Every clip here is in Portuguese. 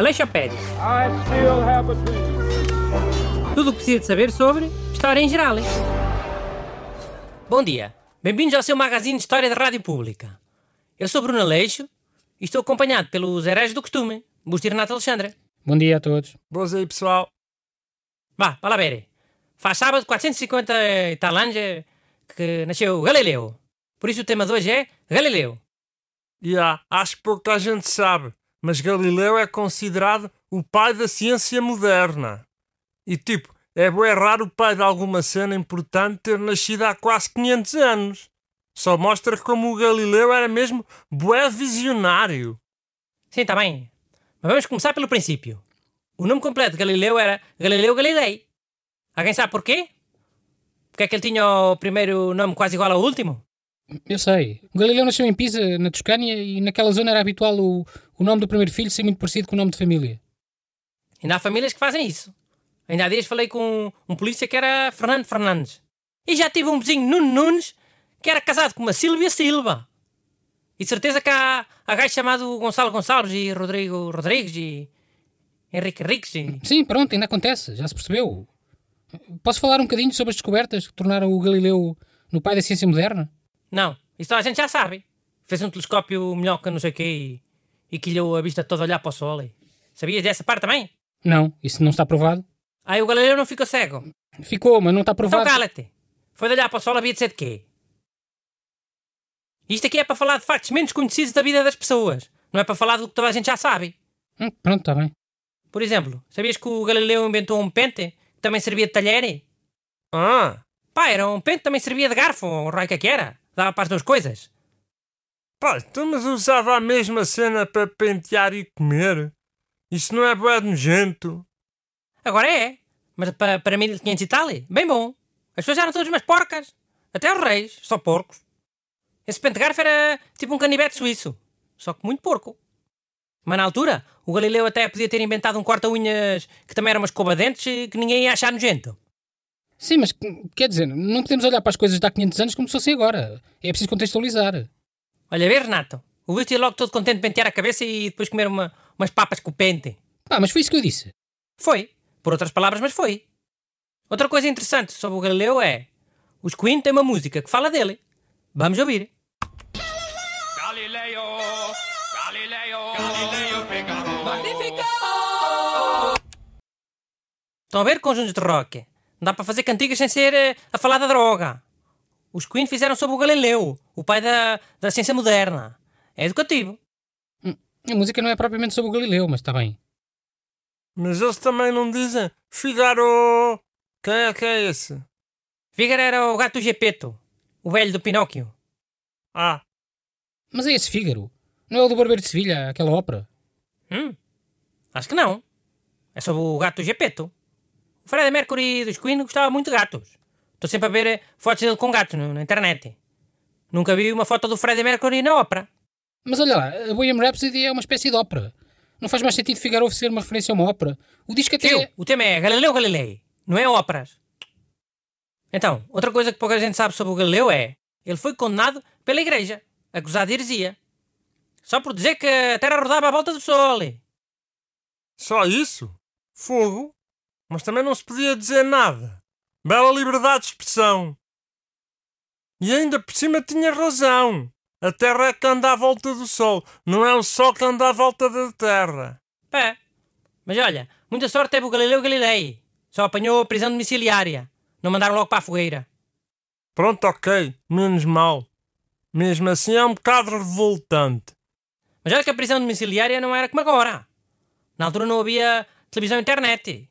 Aleixopédia. Tudo o que precisa de saber sobre História em geral. Bom dia. Bem-vindos ao seu magazine de História da Rádio Pública. Eu sou Bruno Aleixo e estou acompanhado pelos heróis do costume, Busto e Renato Alexandre. Bom dia a todos. Boas aí, pessoal. Vá, para lá ver. Faz sábado 450 e tal anos eh, que nasceu Galileu. Por isso o tema de hoje é Galileu. Há, acho que pouca gente sabe, mas Galileu é considerado o pai da ciência moderna. E tipo, é bem raro o pai de alguma cena importante ter nascido há quase 500 anos. Só mostra como o Galileu era mesmo bué visionário. Sim, está bem. Mas vamos começar pelo princípio. O nome completo de Galileu era Galileu Galilei. Alguém sabe porquê? Porque é que ele tinha o primeiro nome quase igual ao último? Eu sei. O Galileu nasceu em Pisa, na Toscânia, e naquela zona era habitual o, o nome do primeiro filho ser muito parecido com o nome de família. Ainda há famílias que fazem isso. Ainda há dias falei com um, um polícia que era Fernando Fernandes. E já tive um vizinho, Nuno Nunes, que era casado com uma Silvia Silva. E de certeza que há, há gajo chamado Gonçalo Gonçalves e Rodrigo Rodrigues e Henrique Henriques e... Sim, pronto, ainda acontece, já se percebeu. Posso falar um bocadinho sobre as descobertas que tornaram o Galileu no pai da ciência moderna? Não, isso toda a gente já sabe. Fez um telescópio melhor que não sei o quê e, e quilhou a vista toda a olhar para o sol. E... Sabias dessa parte também? Não, isso não está provado. Aí o Galileu não ficou cego. Ficou, mas não está provado. Então cala-te. Foi de olhar para o sol, havia de ser de quê? Isto aqui é para falar de factos menos conhecidos da vida das pessoas. Não é para falar do que toda a gente já sabe. Hum, pronto, está bem. Por exemplo, sabias que o Galileu inventou um pente que também servia de talher? Ah, Pá, era um pente que também servia de garfo, ou raio que é que era. Dava para as duas coisas. pá, então mas usava a mesma cena para pentear e comer? Isso não é bué nojento? Agora é. Mas para, para 1500 e tal, bem bom. As pessoas eram todas umas porcas. Até os reis, só porcos. Esse pente de garfo era tipo um canivete suíço. Só que muito porco. Mas na altura, o Galileu até podia ter inventado um corta-unhas que também era uma escova de dentes e que ninguém ia achar nojento. Sim, mas quer dizer, não podemos olhar para as coisas de há 500 anos como se fossem agora. É preciso contextualizar. Olha, vê, Renato. O Luís ia logo todo contente de pentear a cabeça e depois comer uma, umas papas com o pente. Ah, mas foi isso que eu disse. Foi. Por outras palavras, mas foi. Outra coisa interessante sobre o Galileu é... Os Queen têm uma música que fala dele. Vamos ouvir. Galileo, Galileo, Galileo Figaro. Estão a ver conjuntos de rock? Não dá para fazer cantigas sem ser eh, a falar da droga. Os Queen fizeram sobre o Galileu, o pai da, da ciência moderna. É educativo. A música não é propriamente sobre o Galileu, mas está bem. Mas eles também não dizem Figaro. Quem é que é esse? Fígaro era o gato Gepeto, o velho do Pinóquio. Ah, Mas é esse Fígaro. Não é o do Barbeiro de Sevilha, aquela ópera. Hum, acho que não. É sobre o gato Gepeto. O Freddie Mercury dos Queen gostava muito de gatos. Estou sempre a ver eh, fotos dele com gatos na internet. Nunca vi uma foto do Freddie Mercury na ópera. Mas olha lá, a Bohemian Rhapsody é uma espécie de ópera. Não faz mais sentido Figaro ser uma referência a uma ópera. O disco até... Tio, o tema é Galileu Galilei, não é óperas. Então, outra coisa que pouca gente sabe sobre o Galileu é ele foi condenado pela igreja, acusado de heresia. Só por dizer que a Terra rodava à volta do Sol. só isso? Fogo? Mas também não se podia dizer nada. Bela liberdade de expressão. E ainda por cima tinha razão. A Terra é que anda à volta do Sol, não é o Sol que anda à volta da Terra. Pé. Mas olha, muita sorte teve o Galileu Galilei. Só apanhou a prisão domiciliária. Não mandaram logo para a fogueira. Pronto, ok, menos mal. Mesmo assim é um bocado revoltante. Mas olha que a prisão domiciliária não era como agora. Na altura não havia televisão e internet.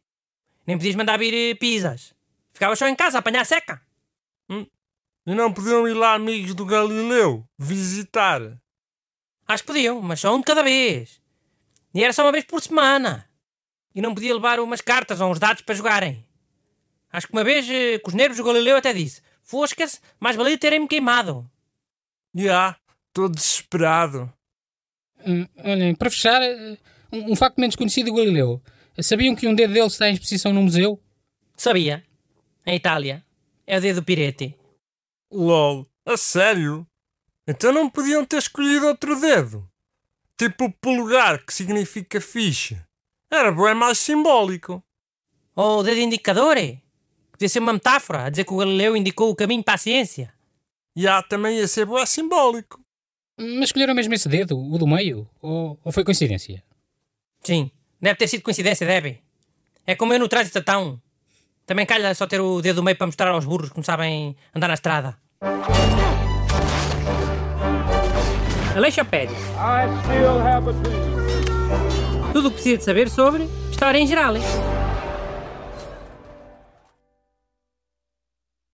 Nem podias mandar vir eh, pizzas. Ficavas só em casa a apanhar seca. E não podiam ir lá amigos do Galileu visitar. Acho que podiam, mas só um de cada vez. E era só uma vez por semana. E não podia levar umas cartas ou uns dados para jogarem. Acho que uma vez, eh, com os nervos, o Galileu até disse: Fosca-se, mais valia terem-me queimado. Já, estou desesperado. Hum, olhem, para fechar, eh, um, um facto menos conhecido do Galileu. Sabiam que um dedo dele está em exposição num museu? Sabia. Em Itália. É o dedo do pirete. LOL, a sério? Então não podiam ter escolhido outro dedo. Tipo o polegar, que significa fixe. Era bem mais simbólico. Ou o dedo indicador, é? Que devia ser uma metáfora, a dizer que o Galileu indicou o caminho para a ciência. E há também ia ser bem simbólico. Mas escolheram mesmo esse dedo, o do meio? Ou, ou foi coincidência? Sim, deve ter sido coincidência, deve. É como eu no trânsito tão. Também calha só ter o dedo do meio para mostrar aos burros que não sabem andar na estrada. Aleixopédia. I still have a dream. Tudo o que precisa de saber sobre história em geral. hein?